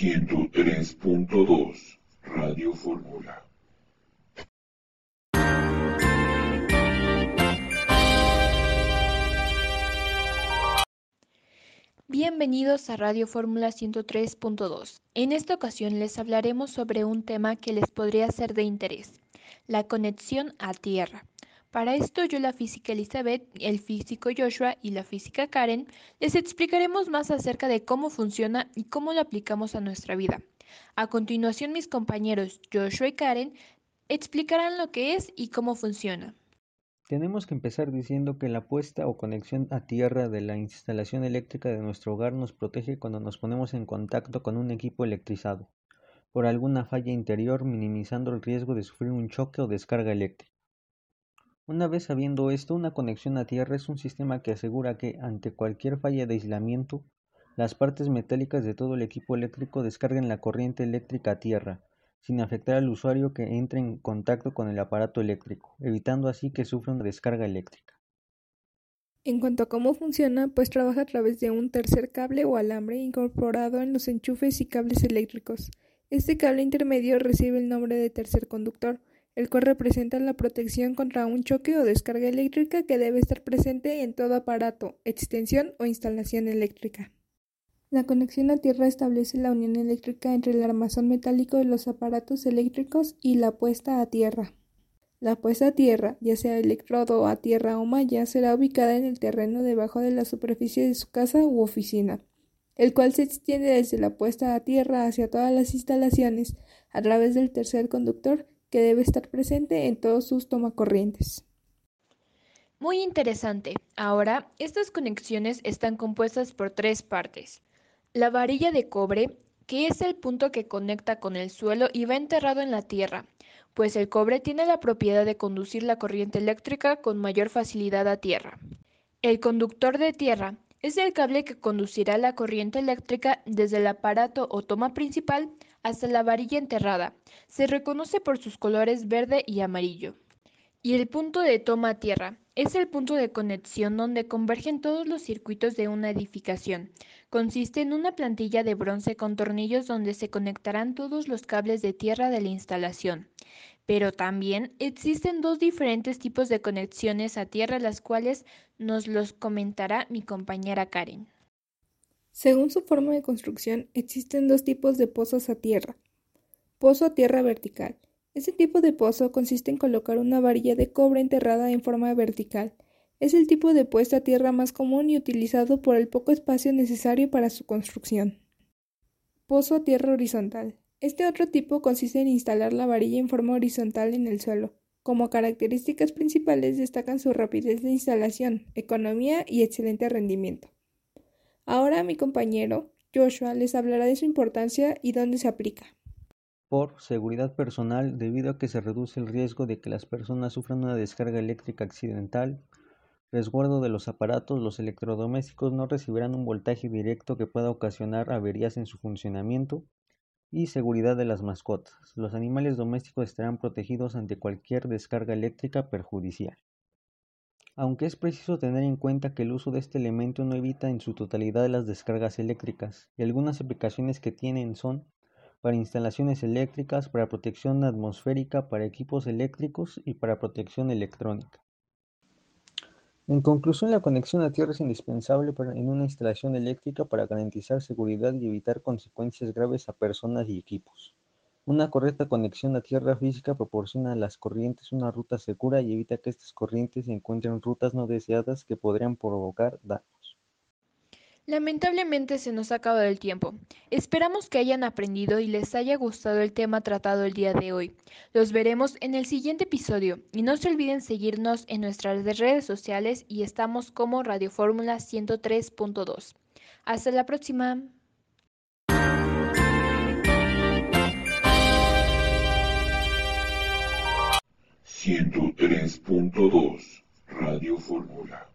103.2 Radio Fórmula. Bienvenidos a Radio Fórmula 103.2. En esta ocasión les hablaremos sobre un tema que les podría ser de interés, la conexión a Tierra. Para esto yo, la física Elizabeth, el físico Joshua y la física Karen les explicaremos más acerca de cómo funciona y cómo lo aplicamos a nuestra vida. A continuación mis compañeros Joshua y Karen explicarán lo que es y cómo funciona. Tenemos que empezar diciendo que la puesta o conexión a tierra de la instalación eléctrica de nuestro hogar nos protege cuando nos ponemos en contacto con un equipo electrizado, por alguna falla interior minimizando el riesgo de sufrir un choque o descarga eléctrica. Una vez sabiendo esto, una conexión a tierra es un sistema que asegura que, ante cualquier falla de aislamiento, las partes metálicas de todo el equipo eléctrico descarguen la corriente eléctrica a tierra, sin afectar al usuario que entre en contacto con el aparato eléctrico, evitando así que sufra una descarga eléctrica. En cuanto a cómo funciona, pues trabaja a través de un tercer cable o alambre incorporado en los enchufes y cables eléctricos. Este cable intermedio recibe el nombre de tercer conductor, el cual representa la protección contra un choque o descarga eléctrica que debe estar presente en todo aparato, extensión o instalación eléctrica. La conexión a tierra establece la unión eléctrica entre el armazón metálico de los aparatos eléctricos y la puesta a tierra. La puesta a tierra, ya sea electrodo a tierra o malla, será ubicada en el terreno debajo de la superficie de su casa u oficina, el cual se extiende desde la puesta a tierra hacia todas las instalaciones a través del tercer conductor que debe estar presente en todos sus tomacorrientes. Muy interesante. Ahora, estas conexiones están compuestas por tres partes. La varilla de cobre, que es el punto que conecta con el suelo y va enterrado en la tierra, pues el cobre tiene la propiedad de conducir la corriente eléctrica con mayor facilidad a tierra. El conductor de tierra es el cable que conducirá la corriente eléctrica desde el aparato o toma principal hasta la varilla enterrada. Se reconoce por sus colores verde y amarillo. Y el punto de toma a tierra es el punto de conexión donde convergen todos los circuitos de una edificación. Consiste en una plantilla de bronce con tornillos donde se conectarán todos los cables de tierra de la instalación. Pero también existen dos diferentes tipos de conexiones a tierra, las cuales nos los comentará mi compañera Karen. Según su forma de construcción, existen dos tipos de pozos a tierra. Pozo a tierra vertical. Este tipo de pozo consiste en colocar una varilla de cobre enterrada en forma vertical. Es el tipo de puesta a tierra más común y utilizado por el poco espacio necesario para su construcción. Pozo a tierra horizontal. Este otro tipo consiste en instalar la varilla en forma horizontal en el suelo. Como características principales destacan su rapidez de instalación, economía y excelente rendimiento. Ahora mi compañero Joshua les hablará de su importancia y dónde se aplica. Por seguridad personal, debido a que se reduce el riesgo de que las personas sufran una descarga eléctrica accidental, resguardo de los aparatos, los electrodomésticos no recibirán un voltaje directo que pueda ocasionar averías en su funcionamiento y seguridad de las mascotas. Los animales domésticos estarán protegidos ante cualquier descarga eléctrica perjudicial aunque es preciso tener en cuenta que el uso de este elemento no evita en su totalidad las descargas eléctricas, y algunas aplicaciones que tienen son para instalaciones eléctricas, para protección atmosférica, para equipos eléctricos y para protección electrónica. En conclusión, la conexión a tierra es indispensable en una instalación eléctrica para garantizar seguridad y evitar consecuencias graves a personas y equipos. Una correcta conexión a tierra física proporciona a las corrientes una ruta segura y evita que estas corrientes encuentren rutas no deseadas que podrían provocar daños. Lamentablemente se nos ha acabado el tiempo. Esperamos que hayan aprendido y les haya gustado el tema tratado el día de hoy. Los veremos en el siguiente episodio y no se olviden seguirnos en nuestras redes sociales y estamos como Radio Fórmula 103.2. Hasta la próxima. 103.2 Radio Fórmula